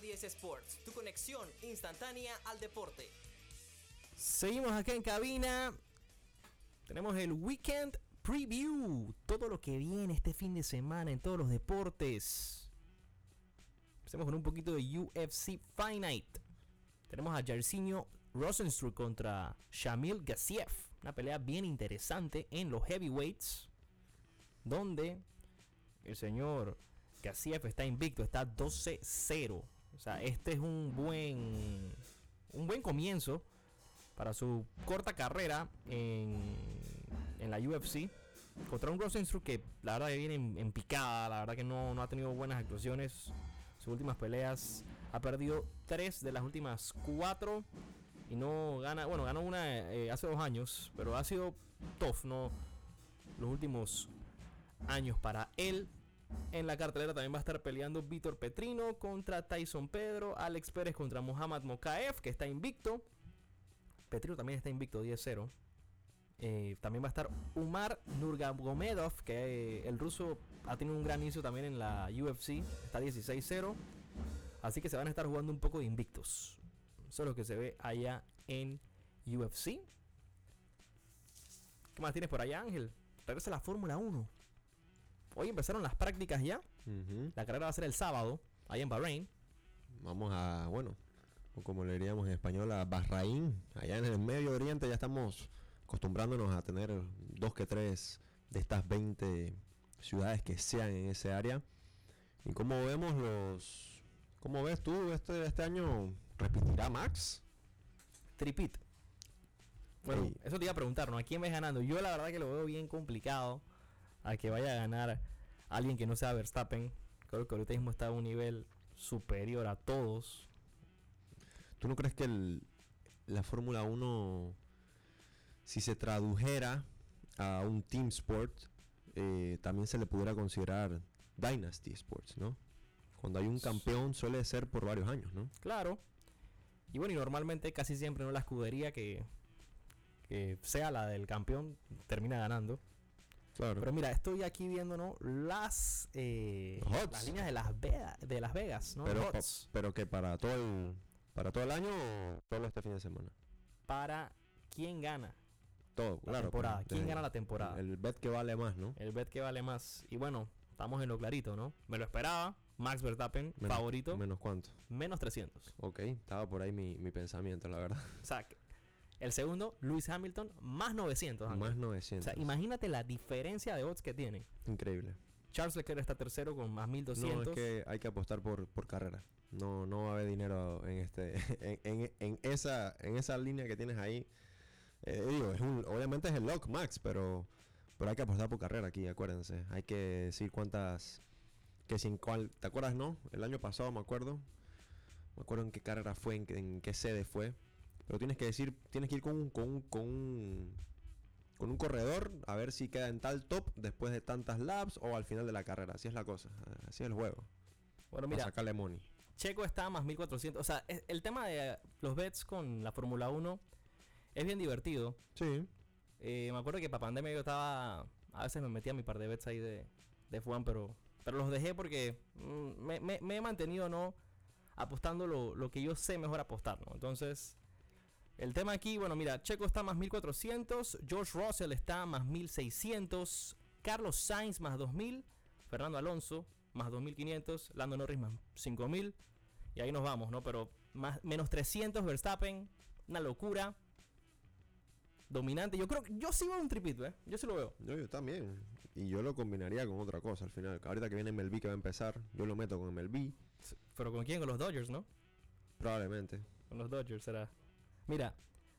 Radio 10 Sports, tu conexión instantánea al deporte. Seguimos acá en cabina. Tenemos el Weekend Preview. Todo lo que viene este fin de semana en todos los deportes. Empecemos con un poquito de UFC Night. Tenemos a Jairzinho Rosenstruck contra Shamil Gassiev. Una pelea bien interesante en los heavyweights. Donde el señor Gassiev está invicto, está 12-0. O sea, este es un buen, un buen comienzo para su corta carrera en, en la UFC. Contra un Rosenstruck que la verdad que viene en, picada, la verdad que no, no ha tenido buenas actuaciones. Sus últimas peleas ha perdido tres de las últimas cuatro y no gana, bueno, ganó una eh, hace dos años, pero ha sido tough, no los últimos años para él. En la cartelera también va a estar peleando Víctor Petrino contra Tyson Pedro, Alex Pérez contra Muhammad Mokaev, que está invicto. Petrino también está invicto 10-0. Eh, también va a estar Umar Nurmagomedov, que eh, el ruso ha tenido un gran inicio también en la UFC, está 16-0. Así que se van a estar jugando un poco de invictos. Eso es lo que se ve allá en UFC. ¿Qué más tienes por allá, Ángel? Regresa la Fórmula 1. Hoy empezaron las prácticas ya. La carrera va a ser el sábado, allá en Bahrein. Vamos a, bueno, o como le diríamos en español, a Bahrain. Allá en el Medio Oriente ya estamos acostumbrándonos a tener dos que tres de estas 20 ciudades que sean en ese área. Y como vemos los... ¿Cómo ves tú este, este año? ¿Repetirá Max? Tripit. Bueno, eso te iba a preguntar, ¿no? ¿A quién ves ganando? Yo la verdad que lo veo bien complicado a que vaya a ganar alguien que no sea Verstappen. Creo que ahorita mismo está a un nivel superior a todos. ¿Tú no crees que el- la Fórmula 1, si se tradujera a un team sport, eh, también se le pudiera considerar Dynasty Sports, ¿no? Cuando hay un campeón suele ser por varios años, ¿no? Claro. Y bueno, y normalmente casi siempre no la escudería que, que sea la del campeón termina ganando. Claro. Pero mira, estoy aquí viendo, ¿no? Las, eh, las líneas de Las, Vegas, de Las Vegas, ¿no? pero, pero que para todo el para todo el año o solo este fin de semana. para quién gana Todo, la claro. temporada. pues, ¿Quién gana la temporada? El bet que vale más, ¿no? El bet que vale más. Y bueno, estamos en lo clarito, ¿no? Me lo esperaba. Max Verstappen, Menos- favorito, Menos cuánto. menos 300. Ok, estaba por ahí mi, mi pensamiento, la verdad. O sea, el segundo, Lewis Hamilton, más 900. Ángel. Más O 900. sea, imagínate la diferencia de odds que tienen. Increíble. Charles Leclerc está tercero con más 1200. No, es que hay que apostar por, por carrera. No, no va a haber dinero en este en, en- en esa en esa línea que tienes ahí. Eh, digo, es un, obviamente es el lock max, pero pero hay que apostar por carrera aquí, acuérdense. Hay que decir cuántas que sin cuál, ¿te acuerdas no? El año pasado me acuerdo. Me acuerdo en qué carrera fue, en qué sede fue. Pero tienes que decir, tienes que ir con un, con un, con un con un corredor a ver si queda en tal top después de tantas laps o al final de la carrera. Así es la cosa, así es el juego. Bueno, Para mira, sacarle money. Checo está a más 1400. O sea, el tema de los bets con la Fórmula 1 es bien divertido. Sí. Eh, me acuerdo que para pandemia yo estaba. A veces me metía mi par de bets ahí de, de F1, pero, pero los dejé porque mm, me, me- me he mantenido no apostando lo, lo que yo sé mejor apostar, ¿no? Entonces, el tema aquí, bueno, mira, Checo está más 1400, George Russell está más 1600, Carlos Sainz más 2000, Fernando Alonso más 2500, Lando Norris más 5000, y ahí nos vamos, ¿no? Pero más, menos 300 Verstappen, una locura dominante. Yo creo que yo sí veo un tripito, ¿eh? Yo sí lo veo. Yo, yo también. Y yo lo combinaría con otra cosa al final. Ahorita que viene MLB que va a empezar, yo lo meto con MLB. Pero con quién? Con los Dodgers, ¿no? Probablemente. Con los Dodgers será. Mira,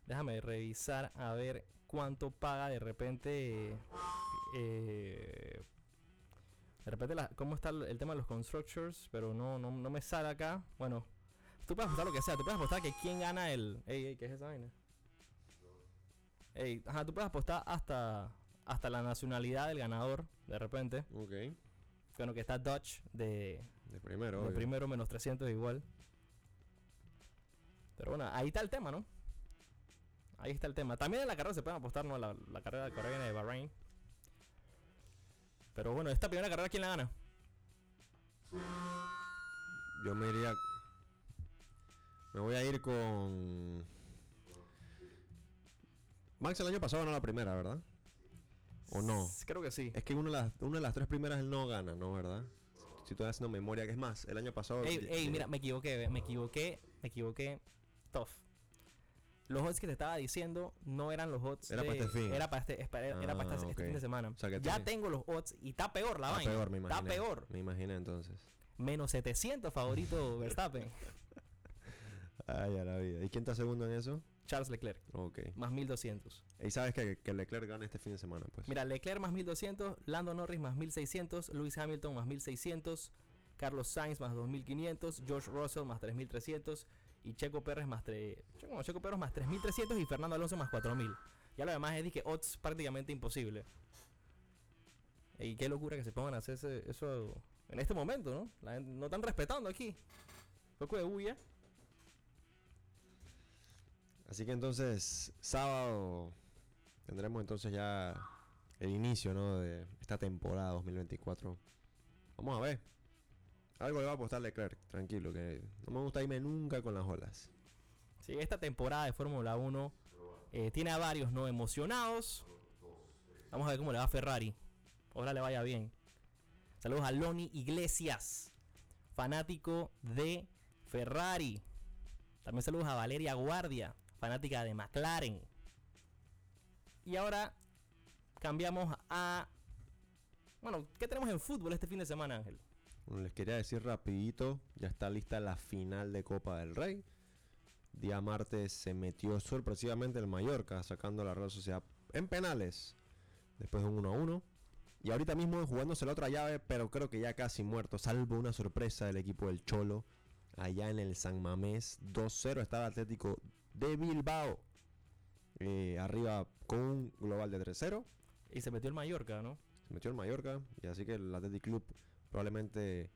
déjame revisar a ver cuánto paga de repente. eh, de repente, la- cómo está el, el tema de los constructors, pero no, no, no me sale acá. Bueno, tú puedes apostar lo que sea. Tú puedes apostar que quién gana el. Ey, ey, ¿qué es esa vaina? Ey, ajá, tú puedes apostar hasta, hasta la nacionalidad del ganador, de repente. Ok. Bueno, que está Dodge de, De primero. de obvio. primero menos 300 igual. Pero bueno, ahí está el tema, ¿no? Ahí está el tema. También en la carrera se pueden apostar, ¿no? La, la carrera que ahora viene de Bahrein. Pero bueno, esta primera carrera, ¿quién la gana? Yo me iría. Me voy a ir con. Max el año pasado ganó la primera, ¿verdad? ¿O no? Creo que sí. Es que una de las, una de las tres primeras él no gana, ¿no? ¿Verdad? Si estoy haciendo memoria, que es más, el año pasado. Ey, ey, mira, me equivoqué, me equivoqué, me equivoqué. Tough. Los odds que te estaba diciendo no eran los odds. Era de- para este fin. Era para este, para este de semana. O sea que ya tiene- tengo los odds y está peor la Está vaina. peor, me imaginé. Está peor. Me imaginé entonces. Menos 700 favorito Verstappen. Ay, a la vida. ¿Y quién está segundo en eso? Charles Leclerc, Ok. más 1200. Y sabes que, que Leclerc gana este fin de semana, pues. Mira, Leclerc más 1200, Lando Norris más 1600, Lewis Hamilton más 1600, Carlos Sainz más 2500, George Russell más 3300 y Checo Pérez más 3, Checo, Pérez más 3300 y Fernando Alonso más 4000. Ya lo demás es que odds prácticamente imposible. Y qué locura que se pongan a hacer eso en este momento, ¿no? La no están respetando aquí. Poco de bulla. Así que entonces, sábado tendremos entonces ya el inicio, ¿no? De esta temporada 2024. Vamos a ver. Algo le va a apostar Leclerc, tranquilo, que no me gusta irme nunca con las olas. Sí, esta temporada de Fórmula 1 eh, tiene a varios no emocionados. Vamos a ver cómo le va a Ferrari. Ojalá le vaya bien. Saludos a Loni Iglesias, fanático de Ferrari. También saludos a Valeria Guardia, fanática de McLaren. Y ahora cambiamos a... Bueno, ¿qué tenemos en fútbol este fin de semana, Ángel? Bueno, les quería decir rapidito, ya está lista la final de Copa del Rey. Día martes se metió sorpresivamente el Mallorca, sacando a la Real Sociedad en penales, después de un 1 a 1. Y ahorita mismo jugándose la otra llave, pero creo que ya casi muerto, salvo una sorpresa del equipo del Cholo, allá en el San Mamés. 2-0 estaba Atlético de Bilbao, eh, arriba con un global de 3-0. Y se metió el Mallorca, ¿no? Se metió el Mallorca y así que el Athletic Club probablemente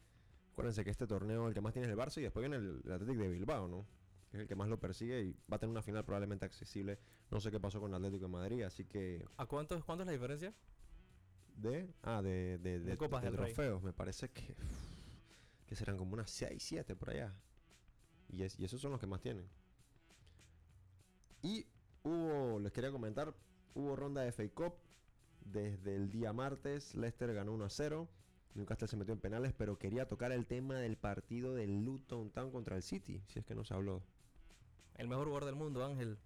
acuérdense que este torneo el que más tiene es el Barça y después viene el, el Athletic de Bilbao, ¿no? Que es el que más lo persigue y va a tener una final probablemente accesible. No sé qué pasó con el Atlético de Madrid, así que ¿A cuánto, cuánto es la diferencia? de ah de de, de, Copas de Rey. trofeos, me parece que que serán como unas 6, 7 por allá. Y, es- y esos son los que más tienen. Y hubo, les quería comentar, hubo ronda de FA Cup desde el día martes. Leicester ganó 1 a 0. Newcastle se metió en penales, pero quería tocar el tema del partido del Luton Town contra el City, si es que no se habló. El mejor jugador del mundo, Ángel.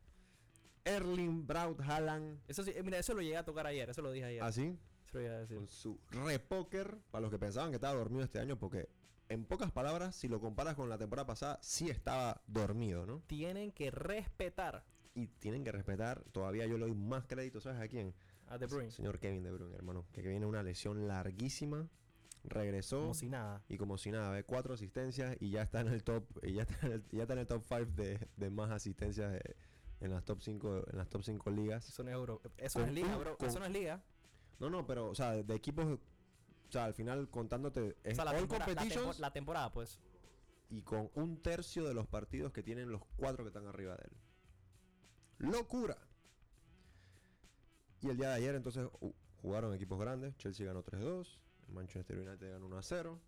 Erling Braut Haaland, Eso sí, eh, mira, eso lo llegué a tocar ayer, eso lo dije ayer. así, Eso lo llegué a decir. con su repóker, para los que pensaban que estaba dormido este año, porque en pocas palabras, si lo comparas con la temporada pasada, sí estaba dormido, ¿no? Tienen que respetar Y tienen que respetar, todavía yo le doy más crédito, ¿sabes a quién? a De Bruyne. Señor Kevin De Bruyne, hermano, que viene una lesión larguísima, regresó Como si nada. y como si nada, ve cuatro asistencias y ya está en el top, y ya está en el, ya está en el top 5 de, de más asistencias de- en las top 5 en las top 5 ligas. Eso no es euro. Eso Con no es liga, bro. con- Eso no es liga. No, no, pero o sea, de equipos o sea, al final contándote O es sea, la, tempora- la tempo- la temporada, pues. y con un tercio de los partidos que tienen los cuatro que están arriba de él. ¡Locura! Y el día de ayer entonces uh, jugaron equipos grandes. Chelsea ganó 3-2. Manchester United ganó 1-0.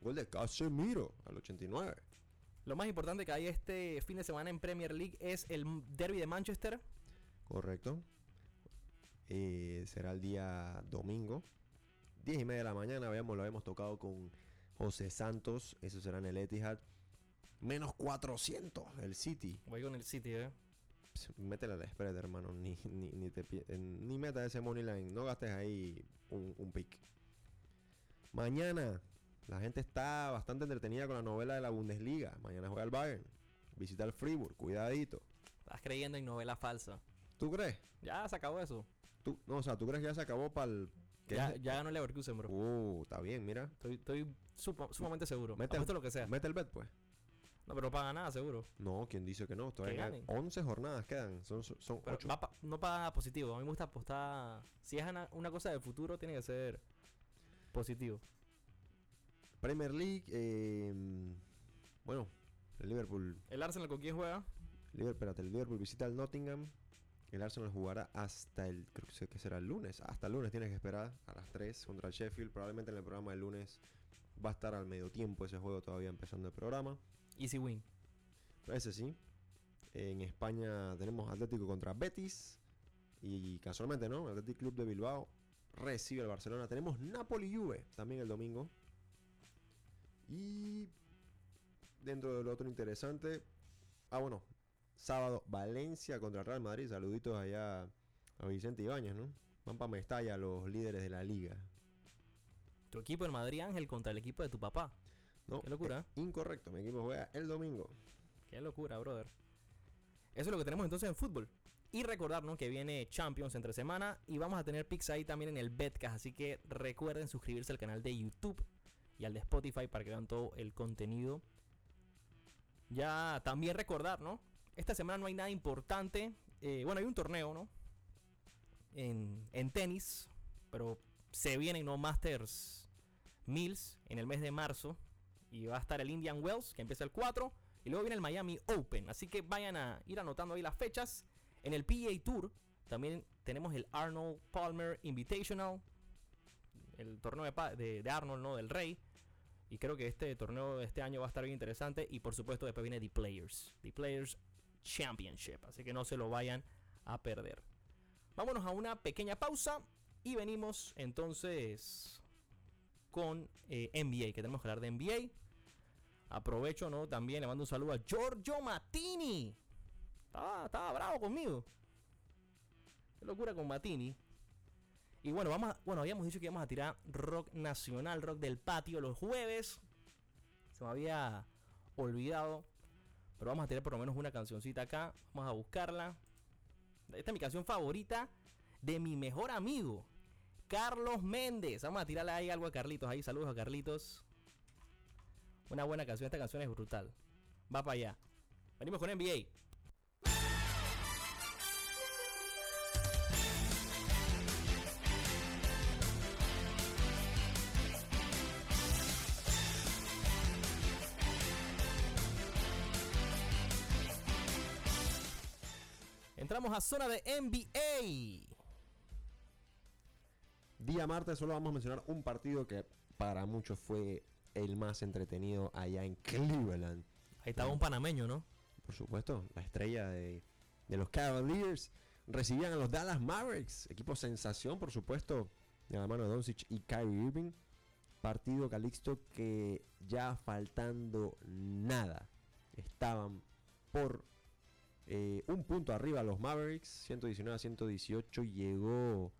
Gol de Casemiro al 89. Lo más importante que hay este fin de semana en Premier League es el derby de Manchester. Correcto. Eh, será el día domingo. 10 y media de la mañana. Habíamos, lo habíamos tocado con José Santos. Eso será en el Etihad. Menos 400 el City. Voy con el City, eh. Pss, Métele al spread, hermano. Ni, ni, ni, te, ni meta ese money line. No gastes ahí un, un pick. Mañana, la gente está bastante entretenida con la novela de la Bundesliga. Mañana juega el Bayern. Visita el Fribourg. Cuidadito. Estás creyendo en novela falsa. ¿Tú crees? Ya se acabó eso. ¿Tú, no, o sea, ¿tú crees que ya se acabó para el. que Ya, ya ganó el Leverkusen, bro. Uh, está bien, mira. Estoy, estoy supo- sumamente seguro. Mete el- lo que sea. Mete el bet, pues. No, pero no paga nada, seguro. No, ¿quién dice que no? Todavía quedan 11 jornadas quedan. Son, son Pero 8. va pa- no paga positivo. A mí me gusta apostar. Si es una, una cosa de futuro, tiene que ser positivo. Premier League. eh, bueno, el Liverpool ¿El Arsenal con quién juega? Liverpool, espérate, el Liverpool visita al Nottingham. El Arsenal jugará hasta el, creo que será el lunes. Hasta el lunes tienes que esperar a las 3 contra el Sheffield. Probablemente en el programa del lunes va a estar al medio tiempo ese juego todavía empezando el programa. Easy win. Ese sí. En España tenemos Atlético contra Betis. Y casualmente, ¿no? Atlético Club de Bilbao recibe al Barcelona. Tenemos Napoli Juve también el domingo. Y dentro de lo otro interesante. Ah, bueno. Sábado, Valencia contra Real Madrid. Saluditos allá a Vicente Ibáñez, ¿no? Van para Mestalla los líderes de la liga. Tu equipo en Madrid Ángel contra el equipo de tu papá. No, Qué locura. eh, incorrecto. Mi equipo juega el domingo. Qué locura, brother. Eso es lo que tenemos entonces en fútbol. Y recordarnos que viene Champions entre semana y vamos a tener picks ahí también en el Betcast. Así que recuerden suscribirse al canal de YouTube y al de Spotify para que vean todo el contenido. Ya también recordar, ¿no? Esta semana no hay nada importante. Eh, bueno, hay un torneo, ¿no? En, en tenis, pero se vienen, ¿no? Masters Mills en el mes de marzo. Y va a estar el Indian Wells, que empieza el 4. Y luego viene el Miami Open. Así que vayan a ir anotando ahí las fechas. En el PA Tour también tenemos el Arnold Palmer Invitational. El torneo de, Arnold, ¿no? Del Rey. Y creo que este torneo de este año va a estar bien interesante. Y por supuesto después viene The Players. The Players Championship. Así que no se lo vayan a perder. Vámonos a una pequeña pausa. Y venimos entonces con eh, NBA. Que tenemos que hablar de NBA. Aprovecho, ¿no? También le mando un saludo a Giorgio Matini. Estaba, bravo conmigo. Qué locura con Matini. Y bueno, vamos a- bueno, habíamos dicho que íbamos a tirar rock nacional, rock del patio los jueves. Se me había olvidado. Pero vamos a tirar por lo menos una cancioncita acá. Vamos a buscarla. Esta es mi canción favorita de mi mejor amigo, Carlos Méndez. Vamos a tirarle ahí algo a Carlitos. Ahí, saludos a Carlitos. Una buena canción. Esta canción es brutal. Va para allá. Venimos con NBA. Entramos a zona de NBA. Día martes solo vamos a mencionar un partido que para muchos fue el más entretenido allá en Cleveland. Ahí estaba un panameño, ¿no? Por supuesto, la estrella de, de los Cavaliers recibían a los Dallas Mavericks, equipo sensación, por supuesto, de la mano de Doncic y Kyrie Irving. Partido Calixto que ya faltando nada estaban por eh, un punto arriba los Mavericks, 119 a 118. Llegó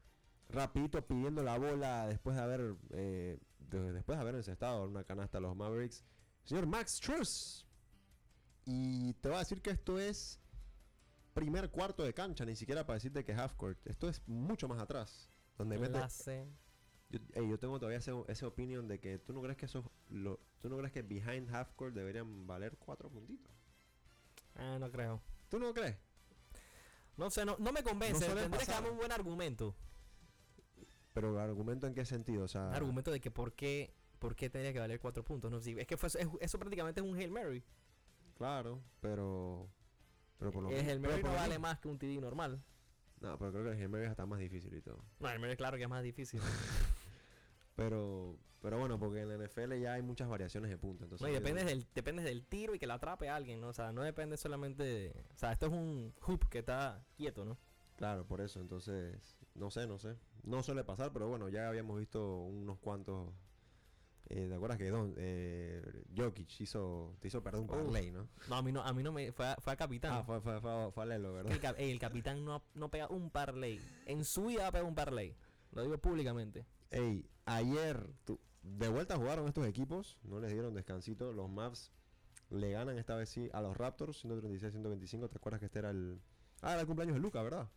rapidito pidiendo la bola después de haber eh, de- después de haber encestado una canasta a los Mavericks. Señor Max Struz. Y te voy a decir que esto es primer cuarto de cancha, ni siquiera para decirte que half court. Esto es mucho más atrás. Donde mete, yo, ey, yo tengo todavía ese, ese opinion de que tú no crees que eso lo, tú no crees que behind half court deberían valer cuatro puntitos. Ah, no creo. ¿Tú no crees? No sé, no, no me convence. No Tendrías que darme un buen argumento. Pero el argumento en qué sentido, o sea, argumento de que por qué, por qué tendría que valer cuatro puntos. No, es que fue, es- eso prácticamente es un Hail Mary. claro, pero pero por lo El Hail Mary no vale más que un TD normal. No, pero creo que el Hail Mary está más difícil y todo. No, el Hail Mary claro que es más difícil. Pero pero bueno, porque en la NFL ya hay muchas variaciones de puntos, entonces No, y depende del, depende del tiro y que la atrape a alguien, ¿no? O sea, no depende solamente de... O sea, esto es un hoop que está quieto, ¿no? Claro, por eso, entonces, no sé, no sé. No suele pasar, pero bueno, ya habíamos visto unos cuantos. Eh, ¿Te acuerdas que Don, eh, Jokic hizo, te hizo perder un parlay, no? No, a mí no, a mí no me... Fue a, fue a capitán. Ah, fue, fue, fue, fue a Lelo, ¿verdad? el, cap- ey, el capitán no, no pega un parlay. En su vida va a pegar un parlay. Lo digo públicamente. Ey, ayer, tu- de vuelta jugaron estos equipos, no les dieron descansito. Los Mavs le ganan esta vez sí a los Raptors, 136-125. ¿Te acuerdas que este era el. Ah, era el cumpleaños de Luca, ¿verdad?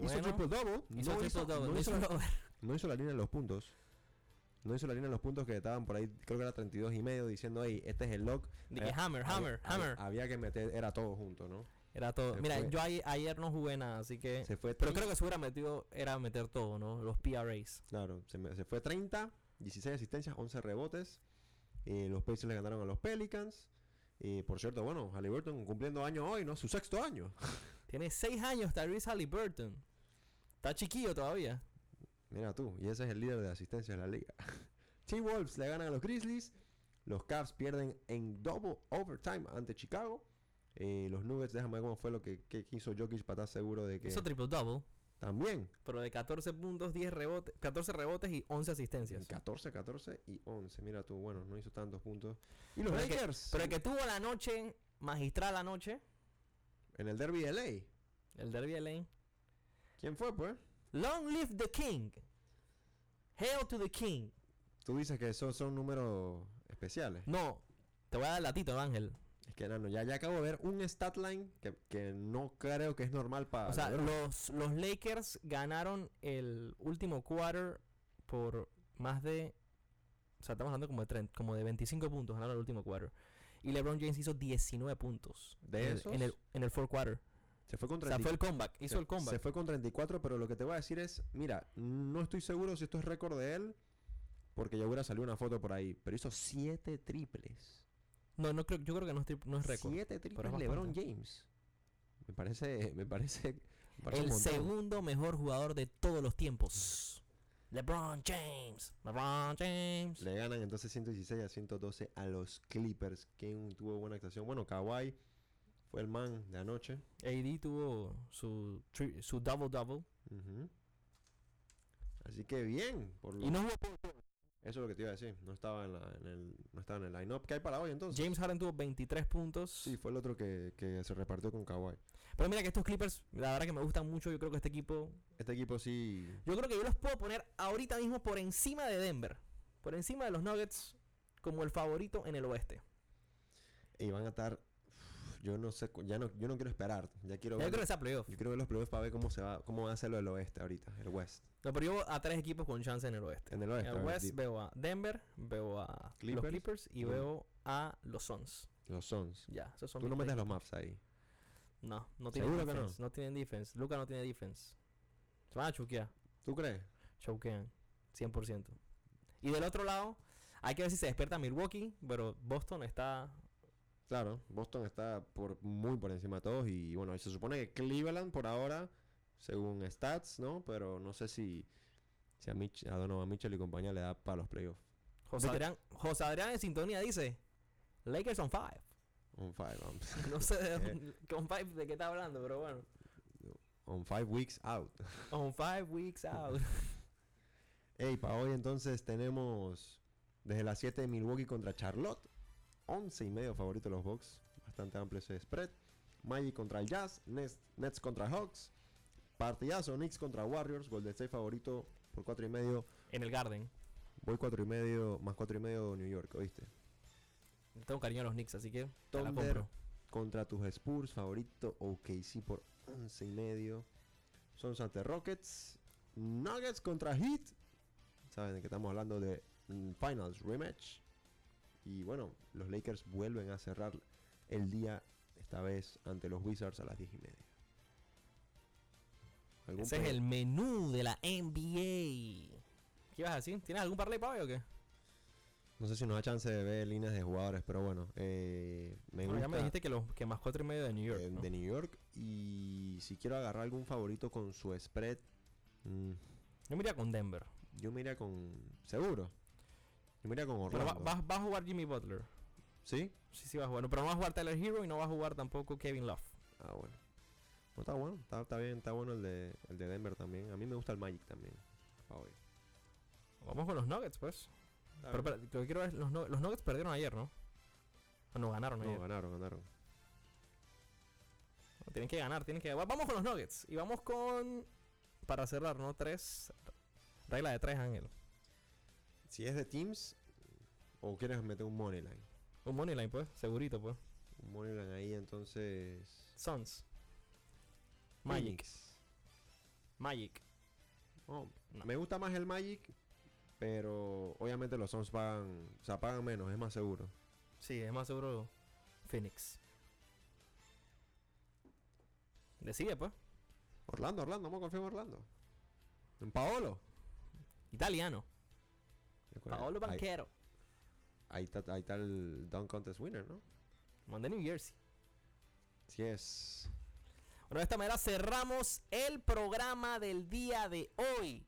hizo triple double. hizo no, triple hizo, double, no no hizo la- double. no hizo la línea en los puntos. No hizo la línea en los puntos que estaban por ahí, creo que era 32 y medio, diciendo, hey, este es el lock. Que Eh, hammer, había- hammer, había- hammer. Había que meter, era todo junto, ¿no? Era todo. Se Mira, fue. yo ayer, ayer no jugué nada, así que... Se fue Pero 30, creo que se hubiera metido, era meter todo, ¿no? Los PRAs. Claro, se, me- se fue 30, 16 asistencias, 11 rebotes. Eh, los Pacers le ganaron a los Pelicans. Y por cierto, bueno, Halliburton cumpliendo año hoy, ¿no? Su sexto año. Tiene 6 años Tyrese Halliburton. Está chiquillo todavía. Mira tú, y ese es el líder de asistencia de la liga. T-Wolves le ganan a los Grizzlies. Los Cavs pierden en double overtime ante Chicago. Eh, los Nuggets, déjame ver cómo fue lo que, que hizo Jokic para estar seguro de que Hizo triple double, también pero de 14 puntos, 10 rebotes, 14 rebotes y 11 asistencias. 14, 14 y 11. Mira tú, bueno, no hizo tantos puntos. Y los Pero el que- Lakers Pero el que tuvo la noche magistral la noche, en el Derby de LA. el Derby de Lane. ¿Quién fue, pues? Long live the king. Hail to the king. Tú dices que esos son números especiales. No, te voy a dar el latito, Ángel. Es que, Nano, ya, ya acabo de ver un stat line que, que no creo que es normal para. O sea, los, los Lakers ganaron el último quarter por más de. O sea, estamos hablando como de, 30 como de 25 puntos ganaron el último quarter. Y LeBron James hizo 19 puntos. ¿De en, esos? En el, en el fourth quarter. se fue con O sea, 30 fue el comeback. Hizo se- el comeback. Se fue con 34, pero lo que te voy a decir es, mira, no estoy seguro si esto es récord de él, porque ya hubiera salido una foto por ahí, pero hizo 7 triples. No, no creo, yo creo que no es, no es récord. 7 triples es LeBron. James. Me parece, me parece, me parece El segundo mejor jugador de todos los tiempos. LeBron James. LeBron James. Le ganan entonces 116 a 112 a los Clippers. ¿Quién tuvo buena actuación? Bueno, Kawhi fue el man de anoche. AD tuvo su, su double double. Así que bien. Por lo- Y no jugó Eso es lo que te iba a decir. No estaba en, la- en el, no estaba en el line-up. ¿Qué hay para hoy entonces? James Harden tuvo 23 puntos. Sí, fue el otro que, que se repartió con Kawhi. Pero mira que estos Clippers, la verdad que me gustan mucho. Yo creo que este equipo. Este equipo sí. Yo creo que yo los puedo poner ahorita mismo por encima de Denver. Por encima de los Nuggets como el favorito en el oeste. Y van a estar. Yo no sé. Ya no, yo no quiero esperar. Ya quiero Yo ver. creo que sea playoff. Yo quiero ver los playoffs para ver cómo se va, cómo va a ser lo del oeste ahorita, el West. No, pero yo veo a tres equipos con chance en el oeste. En el En oeste. el a ver, West veo a Denver, veo a Clippers. los Clippers y Bueno. veo a los Suns. los Suns. Ya, esos son Tú no metes los maps ahí. No, no tienen ¿Seguro que no? defense. No? tienen defense. Luca no tiene defense. Se van a chuquear. ¿Tú crees? Choquean. 100%. Y del otro lado, hay que ver si se despierta Milwaukee, pero Boston está... Claro, Boston está por muy por encima de todos y bueno, se supone que Cleveland por ahora, según stats, ¿no? Pero no sé si, si a, Mitch, a Donovan Mitchell y compañía le da para los playoffs. José Adrián, José Adrián en sintonía dice, Lakers on five. On five, um, no sé de, on five de qué está hablando, pero bueno. on five weeks out. On five weeks out. Ey, para hoy entonces tenemos desde las 7 de Milwaukee contra Charlotte. 11 y medio favorito de los Bucks. Bastante amplio ese spread. Magic contra el Jazz. Nets, Nets contra Hawks. Partidazo. Knicks contra Warriors. Golden State favorito por 4 y medio. en el Garden. Voy 4 y medio. Más 4 y medio New York, ¿oíste? Tengo cariño a los Knicks, así que la Thunder contra tus Spurs. Favorito OKC por 11 y medio. Suns ante Rockets. Nuggets contra Heat. Saben de que estamos hablando de mm, Finals Rematch. Y bueno, los Lakers vuelven a cerrar el día, esta vez ante los Wizards a las 10 y media. ¿Algún Ese es el menú de la NBA. ¿Qué ibas a decir? ¿Tienes algún parlay para hoy o qué? No sé si nos da chance de ver líneas de jugadores, pero bueno, eh, me gusta ya me dijiste que, los, que más cuatro y medio de New York. eh, ¿no? de New York. Y si quiero agarrar algún favorito con su spread, mm, Yo me iría con Denver. yo me iría con. Seguro. Yo me iría con Pero va, Orlando. va- va a jugar Jimmy Butler. ¿Sí? Sí, sí va a jugar. No, Pero no va a jugar Tyler Hero y no va a jugar tampoco Kevin Love. Ah, bueno. No, está bueno, está, está bien, está bueno el de, el de Denver también. A mí me gusta el Magic también. pa' hoy. Vamos con los Nuggets, pues. Está Pero espera, lo que quiero es, los, los Nuggets perdieron ayer, ¿no? O no, ganaron ayer. No, ganaron, ganaron. No, Tienen que ganar, tienen que... va- Vamos con los Nuggets. Y vamos con... Para cerrar, ¿no? Tres... Regla de tres, Ángel. Si es de Teams, o quieres meter un money line. Un money line, pues. Segurito, pues. Un money line ahí, entonces. Suns. Magic. Phoenix. Magic. Oh, No. Me gusta más el Magic, pero obviamente los Suns pagan, o sea, pagan menos, es más seguro. Sí, es más seguro Phoenix. Decide, pues. Orlando, Orlando, vamos a confiar en Orlando. En Paolo. Italiano. Paolo Banquero. Ahí, está, ahí está el Dunk Contest winner, ¿no? Mandé New Jersey. Sí es. Bueno, de esta manera cerramos el programa del día de hoy.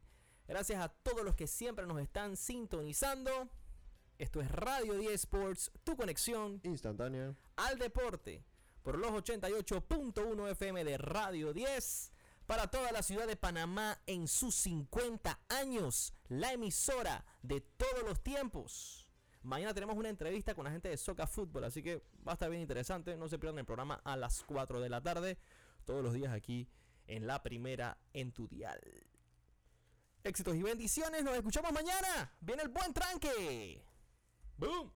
Gracias a todos los que siempre nos están sintonizando. Esto es Radio 10 Sports, tu conexión Instantánea. al deporte. por los 88.1 FM de Radio 10 para toda la ciudad de Panamá en sus 50 años, la emisora de todos los tiempos. Mañana tenemos una entrevista con la gente de Soca Fútbol, así que va a estar bien interesante. No se pierdan el programa a las 4 de la tarde, todos los días aquí en la primera en tu dial. Éxitos y bendiciones, nos escuchamos mañana. Viene el buen tranque. ¡Boom!